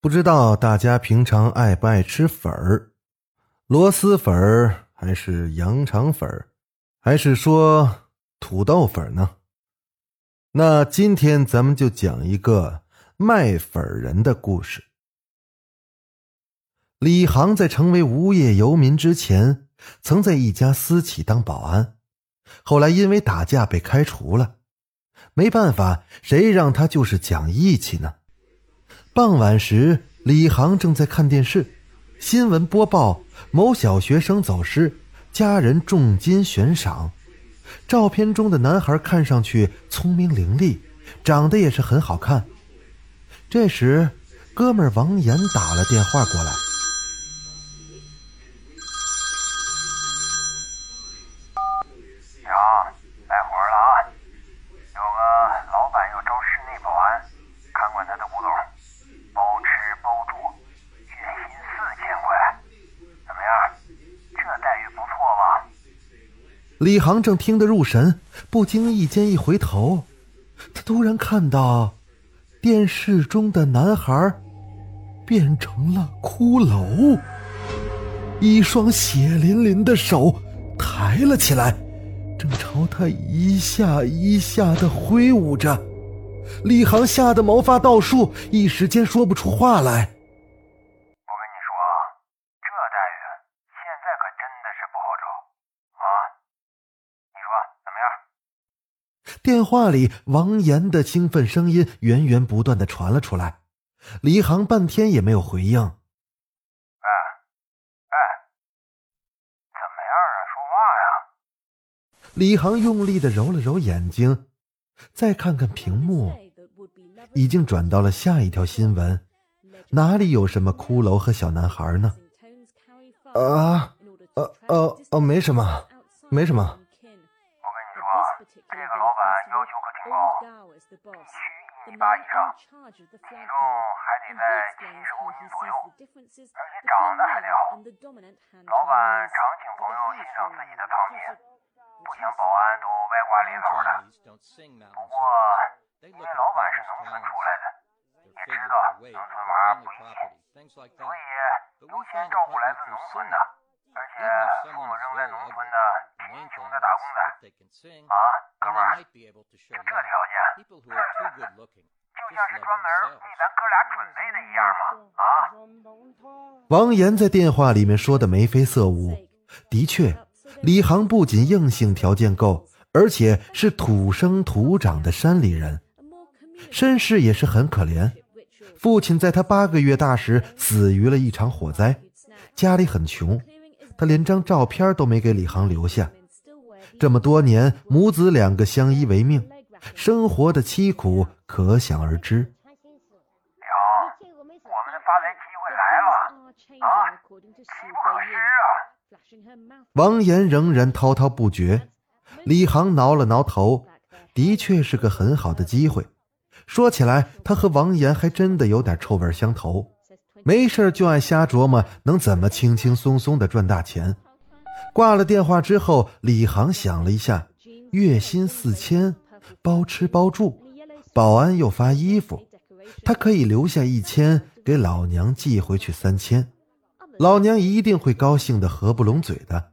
不知道大家平常爱不爱吃粉儿？螺蛳粉儿还是羊肠粉儿，还是说土豆粉呢？那今天咱们就讲一个卖粉人的故事。李航在成为无业游民之前，曾在一家私企当保安，后来因为打架被开除了。没办法，谁让他就是讲义气呢？傍晚时，李航正在看电视，新闻播报某小学生走失，家人重金悬赏。照片中的男孩看上去聪明伶俐，长得也是很好看。这时，哥们王岩打了电话过来。娘，来活了啊！有个老板要招室内保安，看管他的古董，包吃包住，月薪四千块，怎么样？这待遇不错吧？李航正听得入神，不经意间一回头，他突然看到电视中的男孩变成了骷髅，一双血淋淋的手抬了起来，正朝他一下一下的挥舞着。李航吓得毛发倒竖，一时间说不出话来。我跟你说啊，这待遇现在可真的是不好找啊！你说怎么样？电话里，王岩的兴奋声音源源不断的传了出来。李航半天也没有回应。哎哎，怎么样啊？说话呀！李航用力的揉了揉眼睛，再看看屏幕，已经转到了下一条新闻。哪里有什么骷髅和小男孩呢？啊，呃呃呃，没什么，没什么。我跟你说啊，这个老板要求可挺高，必须一米八以上，体重还得在七十五斤左右，而且长得还得好。老板常请朋友欣赏自己的藏品，不像保安都歪瓜裂枣的。不过这而且父母仍在农村的贫穷的打工仔。啊，哥们儿，就这条件，就像是专门为咱哥俩准备的一样嘛！啊！王岩在电话里面说的眉飞色舞。的确，李航不仅硬性条件够，而且是土生土长的山里人，身世也是很可怜。父亲在他八个月大时死于了一场火灾，家里很穷，他连张照片都没给李航留下。这么多年，母子两个相依为命，生活的凄苦可想而知。娘，我们的发财机会来了！啊，机不可失啊！王岩仍然滔滔不绝。李航挠了挠头，的确是个很好的机会。说起来，他和王岩还真的有点臭味相投，没事就爱瞎琢磨能怎么轻轻松松的赚大钱。挂了电话之后，李航想了一下，月薪四千，包吃包住，保安又发衣服，他可以留下一千给老娘寄回去三千，老娘一定会高兴的合不拢嘴的。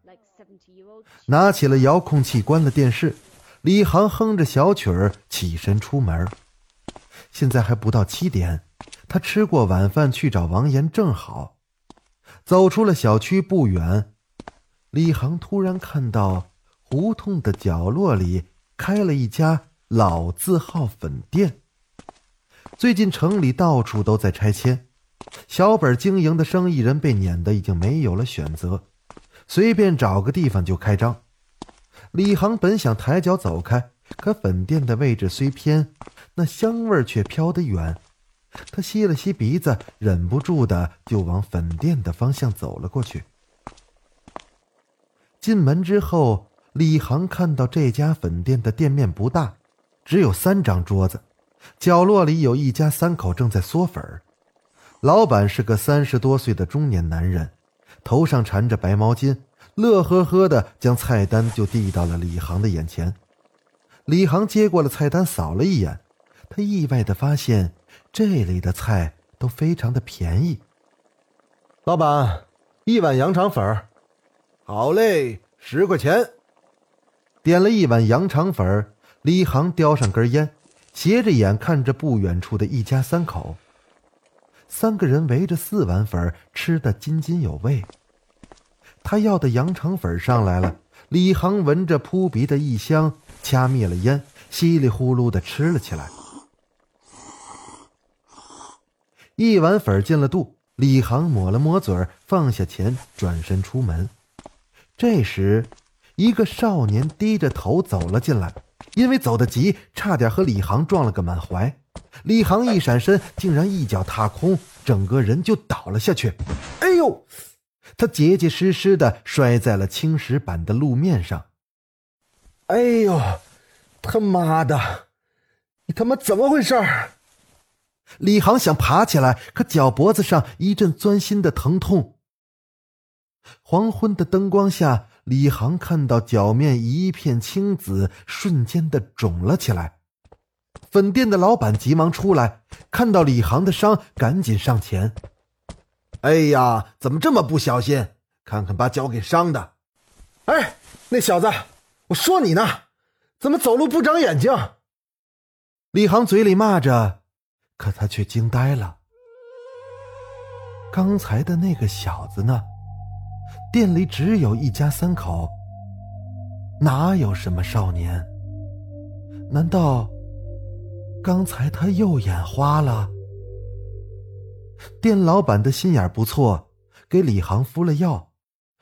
拿起了遥控器，关了电视，李航哼着小曲儿起身出门。现在还不到七点，他吃过晚饭去找王岩正好。走出了小区不远。李航突然看到胡同的角落里开了一家老字号粉店。最近城里到处都在拆迁，小本经营的生意人被撵得已经没有了选择，随便找个地方就开张。李航本想抬脚走开，可粉店的位置虽偏，那香味却飘得远。他吸了吸鼻子，忍不住的就往粉店的方向走了过去。进门之后，李航看到这家粉店的店面不大，只有三张桌子，角落里有一家三口正在嗦粉儿。老板是个三十多岁的中年男人，头上缠着白毛巾，乐呵呵的将菜单就递到了李航的眼前。李航接过了菜单，扫了一眼，他意外的发现这里的菜都非常的便宜。老板，一碗羊肠粉。好嘞，十块钱。点了一碗羊肠粉，李航叼上根烟，斜着眼看着不远处的一家三口。三个人围着四碗粉吃得津津有味。他要的羊肠粉上来了，李航闻着扑鼻的异香，掐灭了烟，稀里呼噜的吃了起来。一碗粉进了肚，李航抹了抹嘴，放下钱，转身出门。这时，一个少年低着头走了进来，因为走得急，差点和李航撞了个满怀。李航一闪身，竟然一脚踏空，整个人就倒了下去。哎呦！他结结实实的摔在了青石板的路面上。哎呦，他妈的！你他妈怎么回事？李航想爬起来，可脚脖子上一阵钻心的疼痛。黄昏的灯光下，李航看到脚面一片青紫，瞬间的肿了起来。粉店的老板急忙出来，看到李航的伤，赶紧上前。哎呀，怎么这么不小心？看看把脚给伤的！哎，那小子，我说你呢，怎么走路不长眼睛？李航嘴里骂着，可他却惊呆了。刚才的那个小子呢？店里只有一家三口，哪有什么少年？难道？刚才他又眼花了。店老板的心眼不错，给李航敷了药，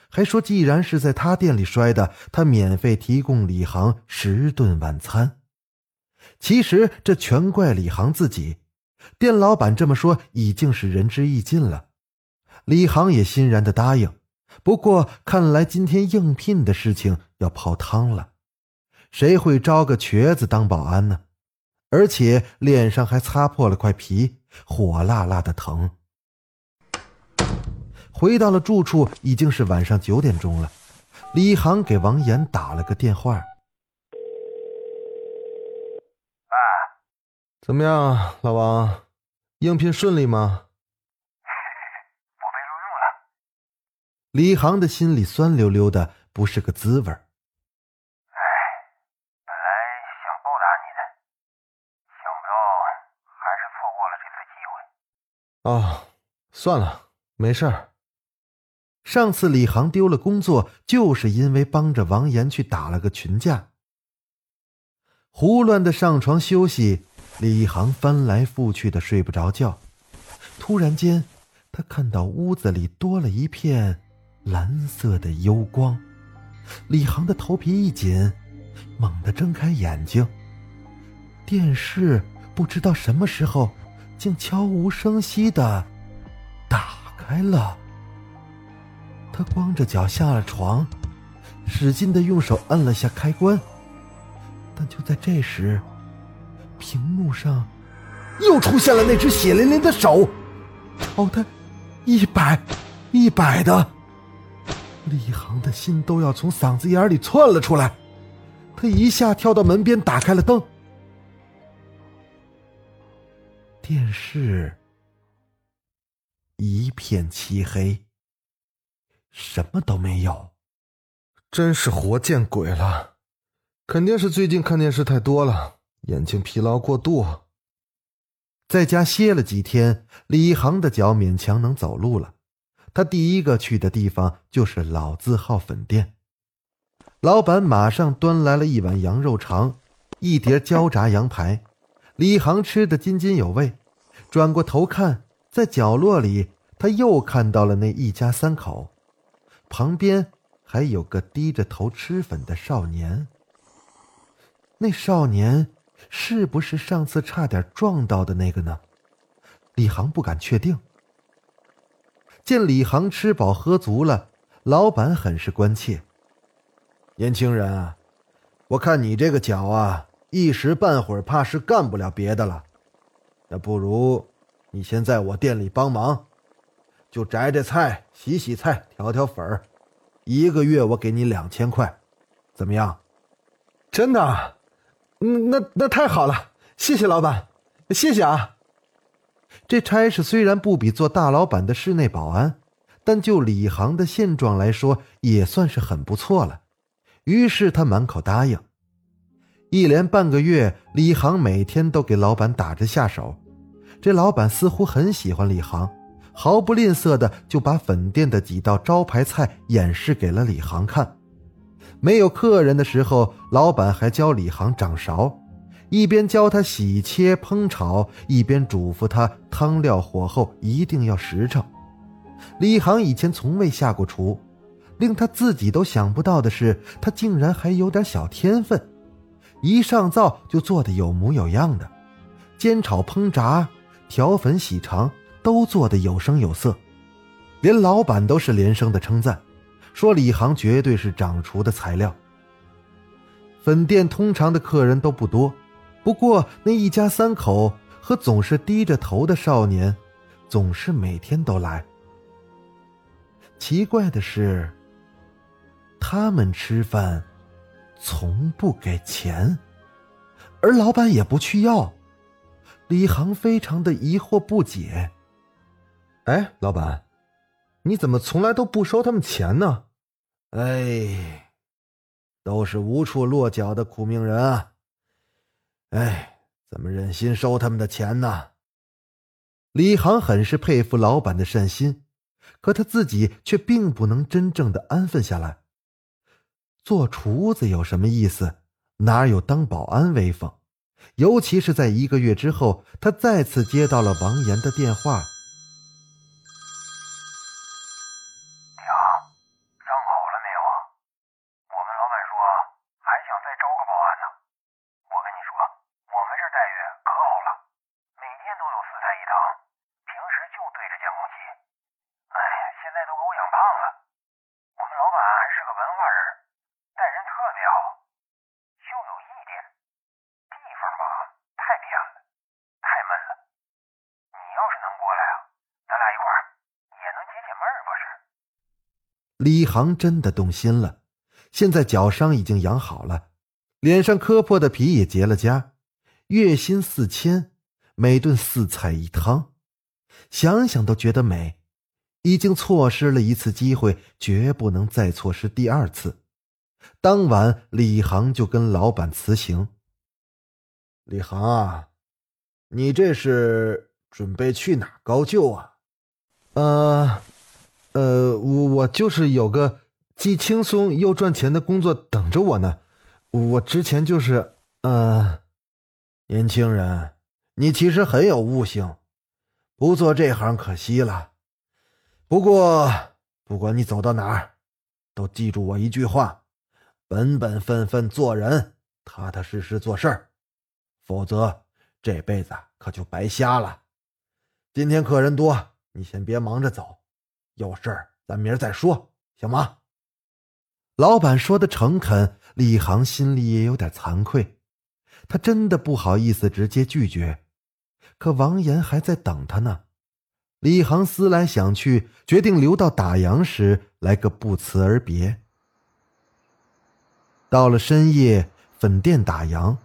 还说既然是在他店里摔的，他免费提供李航十顿晚餐。其实这全怪李航自己，店老板这么说已经是仁至义尽了。李航也欣然的答应。不过看来今天应聘的事情要泡汤了，谁会招个瘸子当保安呢？而且脸上还擦破了块皮，火辣辣的疼。回到了住处，已经是晚上九点钟了。李航给王岩打了个电话：“哎，怎么样，老王？应聘顺利吗？”“我被录用了。”李航的心里酸溜溜的，不是个滋味儿。哦，算了，没事儿。上次李航丢了工作，就是因为帮着王岩去打了个群架。胡乱的上床休息，李航翻来覆去的睡不着觉。突然间，他看到屋子里多了一片蓝色的幽光，李航的头皮一紧，猛地睁开眼睛。电视不知道什么时候。竟悄无声息的打开了。他光着脚下了床，使劲的用手摁了下开关。但就在这时，屏幕上又出现了那只血淋淋的手，朝他一摆一摆的。李航的心都要从嗓子眼里窜了出来，他一下跳到门边，打开了灯。电视一片漆黑，什么都没有。真是活见鬼了！肯定是最近看电视太多了，眼睛疲劳过度。在家歇了几天，李航的脚勉强能走路了。他第一个去的地方就是老字号粉店，老板马上端来了一碗羊肉肠，一碟焦炸羊排。李航吃得津津有味，转过头看，在角落里，他又看到了那一家三口，旁边还有个低着头吃粉的少年。那少年是不是上次差点撞到的那个呢？李航不敢确定。见李航吃饱喝足了，老板很是关切：“年轻人啊，我看你这个脚啊，一时半会儿怕是干不了别的了。那不如你先在我店里帮忙，就摘摘菜、洗洗菜、调调粉儿，一个月我给你两千块，怎么样？”真的？嗯，那那太好了，谢谢老板，谢谢啊。这差事虽然不比做大老板的室内保安，但就李航的现状来说，也算是很不错了。于是他满口答应。一连半个月，李航每天都给老板打着下手。这老板似乎很喜欢李航，毫不吝啬的就把粉店的几道招牌菜演示给了李航看。没有客人的时候，老板还教李航掌勺。一边教他洗切烹炒，一边嘱咐他汤料火候一定要实诚。李航以前从未下过厨，令他自己都想不到的是，他竟然还有点小天分。一上灶就做得有模有样的，煎炒烹炸、调粉洗肠都做得有声有色，连老板都是连声的称赞，说李航绝对是掌厨的材料。粉店通常的客人都不多。不过，那一家三口和总是低着头的少年，总是每天都来。奇怪的是，他们吃饭从不给钱，而老板也不去要。李航非常的疑惑不解：“哎，老板，你怎么从来都不收他们钱呢？”“哎，都是无处落脚的苦命人啊。”哎，怎么忍心收他们的钱呢？李航很是佩服老板的善心，可他自己却并不能真正的安分下来。做厨子有什么意思？哪有当保安威风？尤其是在一个月之后，他再次接到了王岩的电话。李航真的动心了，现在脚伤已经养好了，脸上磕破的皮也结了痂，月薪四千，每顿四菜一汤，想想都觉得美。已经错失了一次机会，绝不能再错失第二次。当晚，李航就跟老板辞行。李航啊，你这是准备去哪高就啊？呃。呃，我我就是有个既轻松又赚钱的工作等着我呢。我之前就是，呃，年轻人，你其实很有悟性，不做这行可惜了。不过，不管你走到哪儿，都记住我一句话：本本分分做人，踏踏实实做事儿，否则这辈子可就白瞎了。今天客人多，你先别忙着走。有事儿，咱明儿再说，行吗？老板说的诚恳，李航心里也有点惭愧，他真的不好意思直接拒绝，可王岩还在等他呢。李航思来想去，决定留到打烊时来个不辞而别。到了深夜，粉店打烊，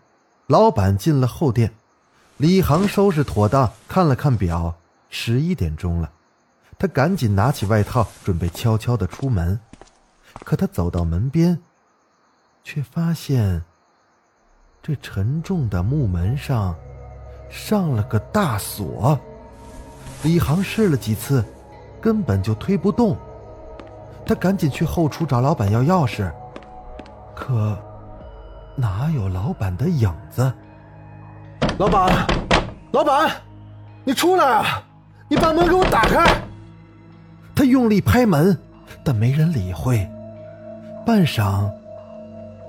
老板进了后店，李航收拾妥当，看了看表，十一点钟了。他赶紧拿起外套，准备悄悄的出门。可他走到门边，却发现这沉重的木门上上了个大锁。李航试了几次，根本就推不动。他赶紧去后厨找老板要钥匙，可哪有老板的影子？老板，老板，你出来啊！你把门给我打开！他用力拍门，但没人理会。半晌，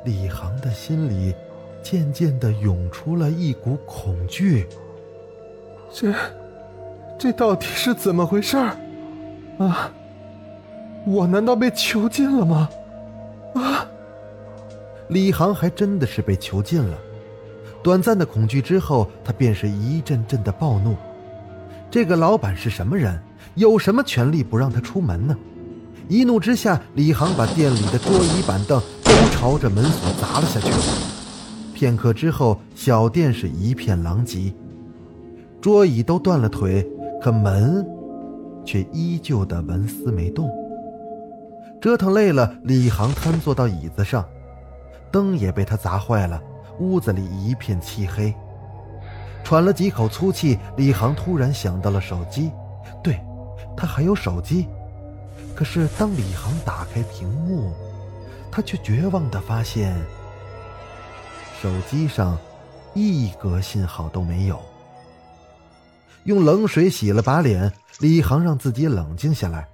李航的心里渐渐的涌出了一股恐惧。这，这到底是怎么回事儿？啊！我难道被囚禁了吗？啊！李航还真的是被囚禁了。短暂的恐惧之后，他便是一阵阵的暴怒。这个老板是什么人？有什么权利不让他出门呢？一怒之下，李航把店里的桌椅板凳都朝着门锁砸了下去。片刻之后，小店是一片狼藉，桌椅都断了腿，可门却依旧的纹丝没动。折腾累了，李航瘫坐到椅子上，灯也被他砸坏了，屋子里一片漆黑。喘了几口粗气，李航突然想到了手机，他还有手机。可是当李航打开屏幕，他却绝望地发现，手机上一格信号都没有。用冷水洗了把脸，李航让自己冷静下来。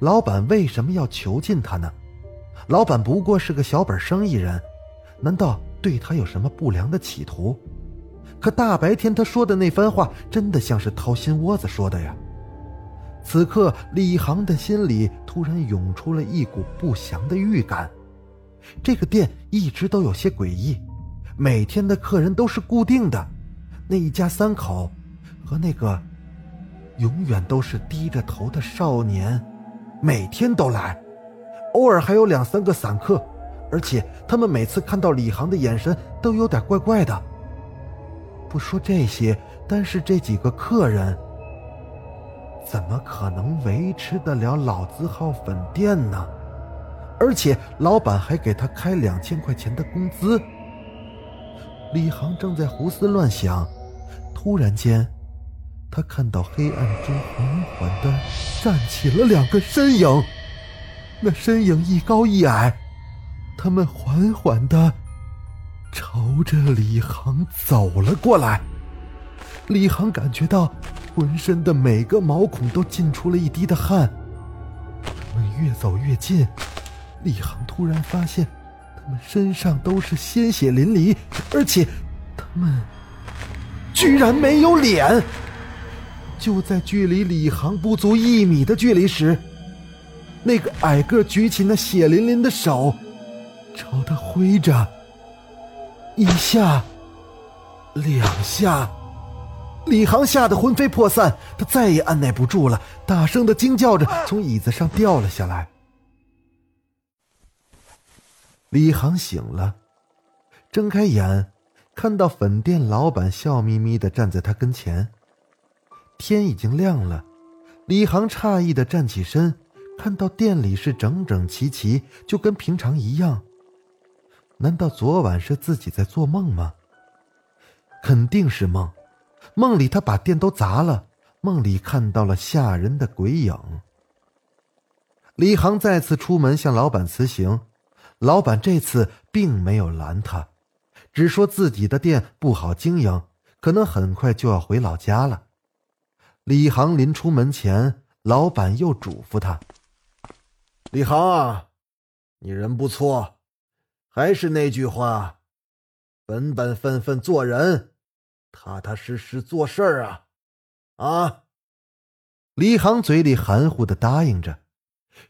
老板为什么要囚禁他呢？老板不过是个小本生意人，难道对他有什么不良的企图？可大白天他说的那番话，真的像是掏心窝子说的呀！此刻，李航的心里突然涌出了一股不祥的预感。这个店一直都有些诡异，每天的客人都是固定的，那一家三口，和那个永远都是低着头的少年。每天都来，偶尔还有两三个散客，而且他们每次看到李航的眼神都有点怪怪的。不说这些，但是这几个客人怎么可能维持得了老字号粉店呢？而且老板还给他开两千块钱的工资。李航正在胡思乱想，突然间。他看到黑暗中缓缓的站起了两个身影，那身影一高一矮，他们缓缓的朝着李航走了过来。李航感觉到浑身的每个毛孔都浸出了一滴的汗。他们越走越近，李航突然发现，他们身上都是鲜血淋漓，而且他们居然没有脸。就在距离李航不足一米的距离时，那个矮个举起那血淋淋的手，朝他挥着。一下，两下，李航吓得魂飞魄散，他再也按耐不住了，大声的惊叫着从椅子上掉了下来。李航醒了，睁开眼，看到粉店老板笑眯眯的站在他跟前。天已经亮了，李航诧异的站起身，看到店里是整整齐齐，就跟平常一样。难道昨晚是自己在做梦吗？肯定是梦，梦里他把店都砸了，梦里看到了吓人的鬼影。李航再次出门向老板辞行，老板这次并没有拦他，只说自己的店不好经营，可能很快就要回老家了。李航临出门前，老板又嘱咐他：“李航啊，你人不错，还是那句话，本本分分做人，踏踏实实做事儿啊！”啊！李航嘴里含糊的答应着，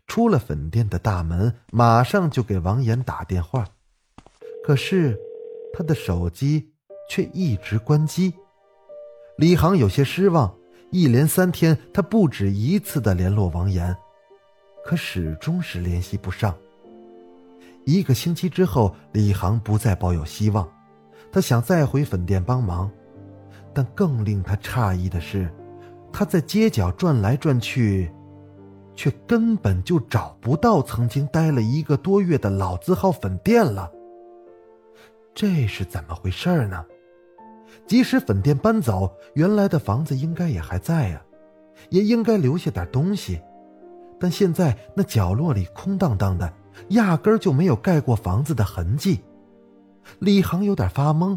出了粉店的大门，马上就给王岩打电话，可是他的手机却一直关机。李航有些失望。一连三天，他不止一次的联络王岩，可始终是联系不上。一个星期之后，李航不再抱有希望，他想再回粉店帮忙，但更令他诧异的是，他在街角转来转去，却根本就找不到曾经待了一个多月的老字号粉店了。这是怎么回事呢？即使粉店搬走，原来的房子应该也还在呀，也应该留下点东西。但现在那角落里空荡荡的，压根儿就没有盖过房子的痕迹。李航有点发懵。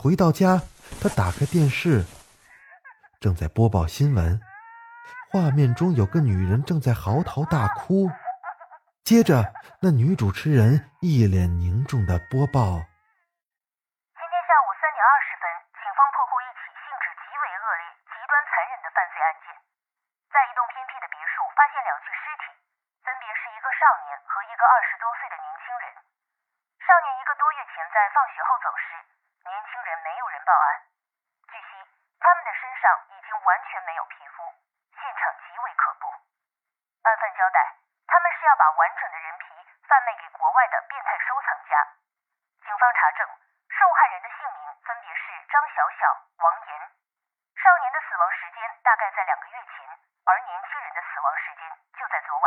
回到家，他打开电视，正在播报新闻，画面中有个女人正在嚎啕大哭。接着，那女主持人一脸凝重的播报。今天下午三点二十分警方破获一起性质极为恶劣、极端残忍的犯罪案件，在一栋偏僻的别墅发现两具尸体，分别是一个少年和一个二十多岁的年轻人。少年一个多月前在放学后走失，报案。据悉，他们的身上已经完全没有皮肤，现场极为可怖。案犯交代，他们是要把完整的人皮贩卖给国外的变态收藏家。警方查证，受害人的姓名分别是张小小、王岩。少年的死亡时间大概在两个月前，而年轻人的死亡时间就在昨晚。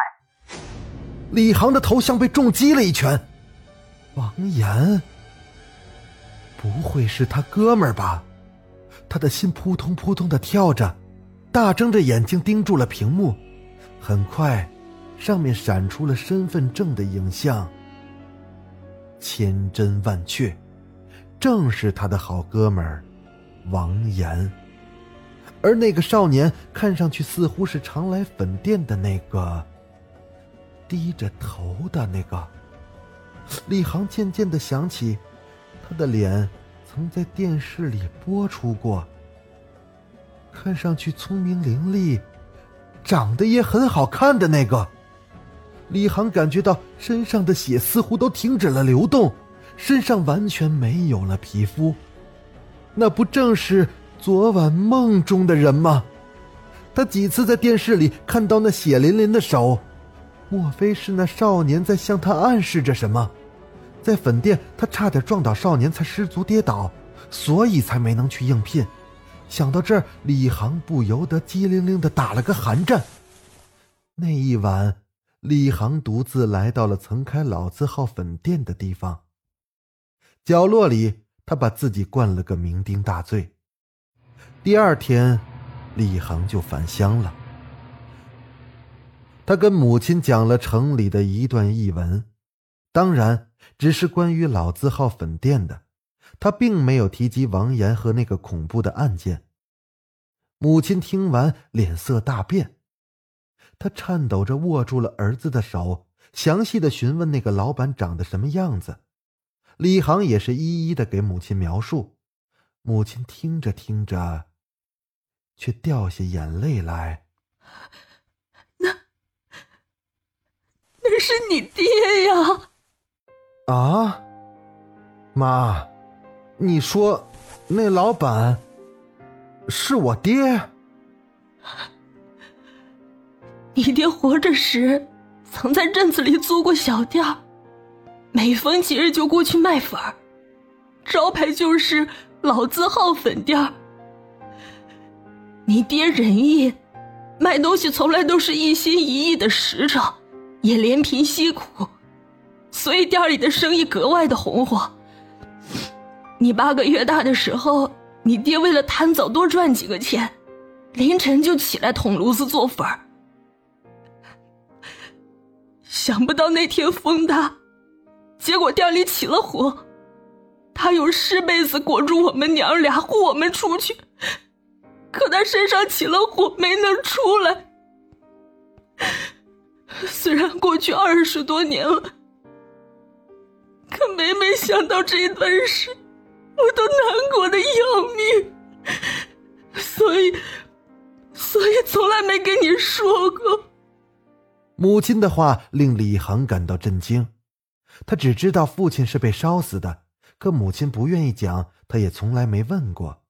李航的头像被重击了一拳。王岩，不会是他哥们儿吧？他的心扑通扑通的跳着，大睁着眼睛盯住了屏幕。很快，上面闪出了身份证的影像。千真万确，正是他的好哥们儿王岩。而那个少年看上去似乎是常来粉店的那个，低着头的那个。李航渐渐的想起，他的脸曾在电视里播出过。看上去聪明伶俐，长得也很好看的那个。李航感觉到身上的血似乎都停止了流动，身上完全没有了皮肤。那不正是昨晚梦中的人吗？他几次在电视里看到那血淋淋的手，莫非是那少年在向他暗示着什么？在粉店，他差点撞倒少年，才失足跌倒，所以才没能去应聘。想到这儿，李航不由得机灵灵的打了个寒战。那一晚，李航独自来到了曾开老字号粉店的地方。角落里，他把自己灌了个酩酊大醉。第二天，李航就返乡了。他跟母亲讲了城里的一段译文，当然只是关于老字号粉店的。他并没有提及王岩和那个恐怖的案件。母亲听完，脸色大变，她颤抖着握住了儿子的手，详细的询问那个老板长得什么样子。李航也是一一的给母亲描述。母亲听着听着，却掉下眼泪来。那那是你爹呀！啊，妈。你说，那老板是我爹？你爹活着时，曾在镇子里租过小店每逢节日就过去卖粉儿，招牌就是老字号粉店你爹仁义，卖东西从来都是一心一意的实诚，也怜贫惜苦，所以店里的生意格外的红火。你八个月大的时候，你爹为了贪早多赚几个钱，凌晨就起来捅炉子做粉儿。想不到那天风大，结果店里起了火，他用湿被子裹住我们娘俩护我们出去，可他身上起了火没能出来。虽然过去二十多年了，想到这段事。我都难过的要命，所以，所以从来没跟你说过。母亲的话令李航感到震惊，他只知道父亲是被烧死的，可母亲不愿意讲，他也从来没问过。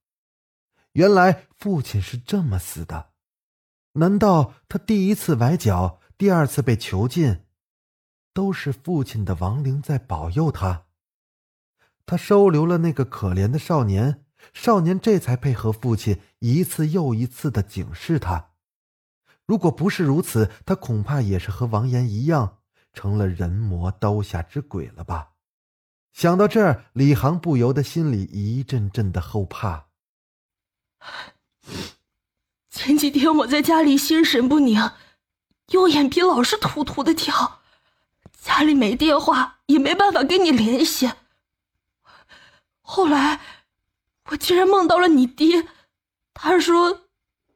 原来父亲是这么死的，难道他第一次崴脚，第二次被囚禁，都是父亲的亡灵在保佑他？他收留了那个可怜的少年，少年这才配合父亲一次又一次的警示他。如果不是如此，他恐怕也是和王岩一样，成了人魔刀下之鬼了吧？想到这儿，李航不由得心里一阵阵的后怕。前几天我在家里心神不宁，右眼皮老是突突的跳，家里没电话，也没办法跟你联系。后来，我竟然梦到了你爹，他说，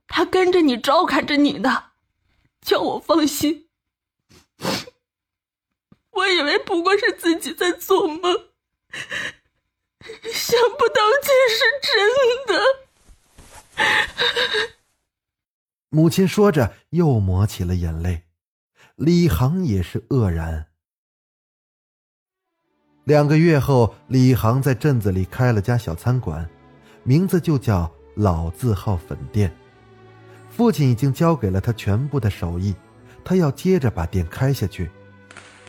他跟着你，照看着你的，叫我放心。我以为不过是自己在做梦，想不到竟是真的。母亲说着，又抹起了眼泪。李航也是愕然。两个月后，李航在镇子里开了家小餐馆，名字就叫“老字号粉店”。父亲已经交给了他全部的手艺，他要接着把店开下去。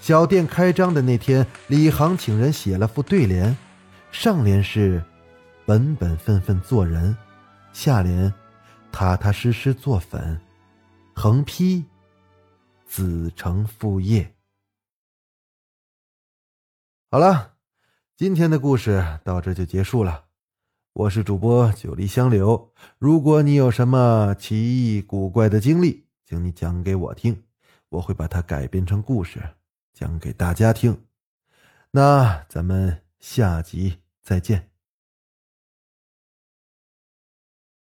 小店开张的那天，李航请人写了副对联，上联是“本本分分做人”，下联“踏踏实实做粉”，横批“子承父业”。好了，今天的故事到这就结束了。我是主播九黎香柳，如果你有什么奇异古怪的经历，请你讲给我听，我会把它改编成故事讲给大家听。那咱们下集再见。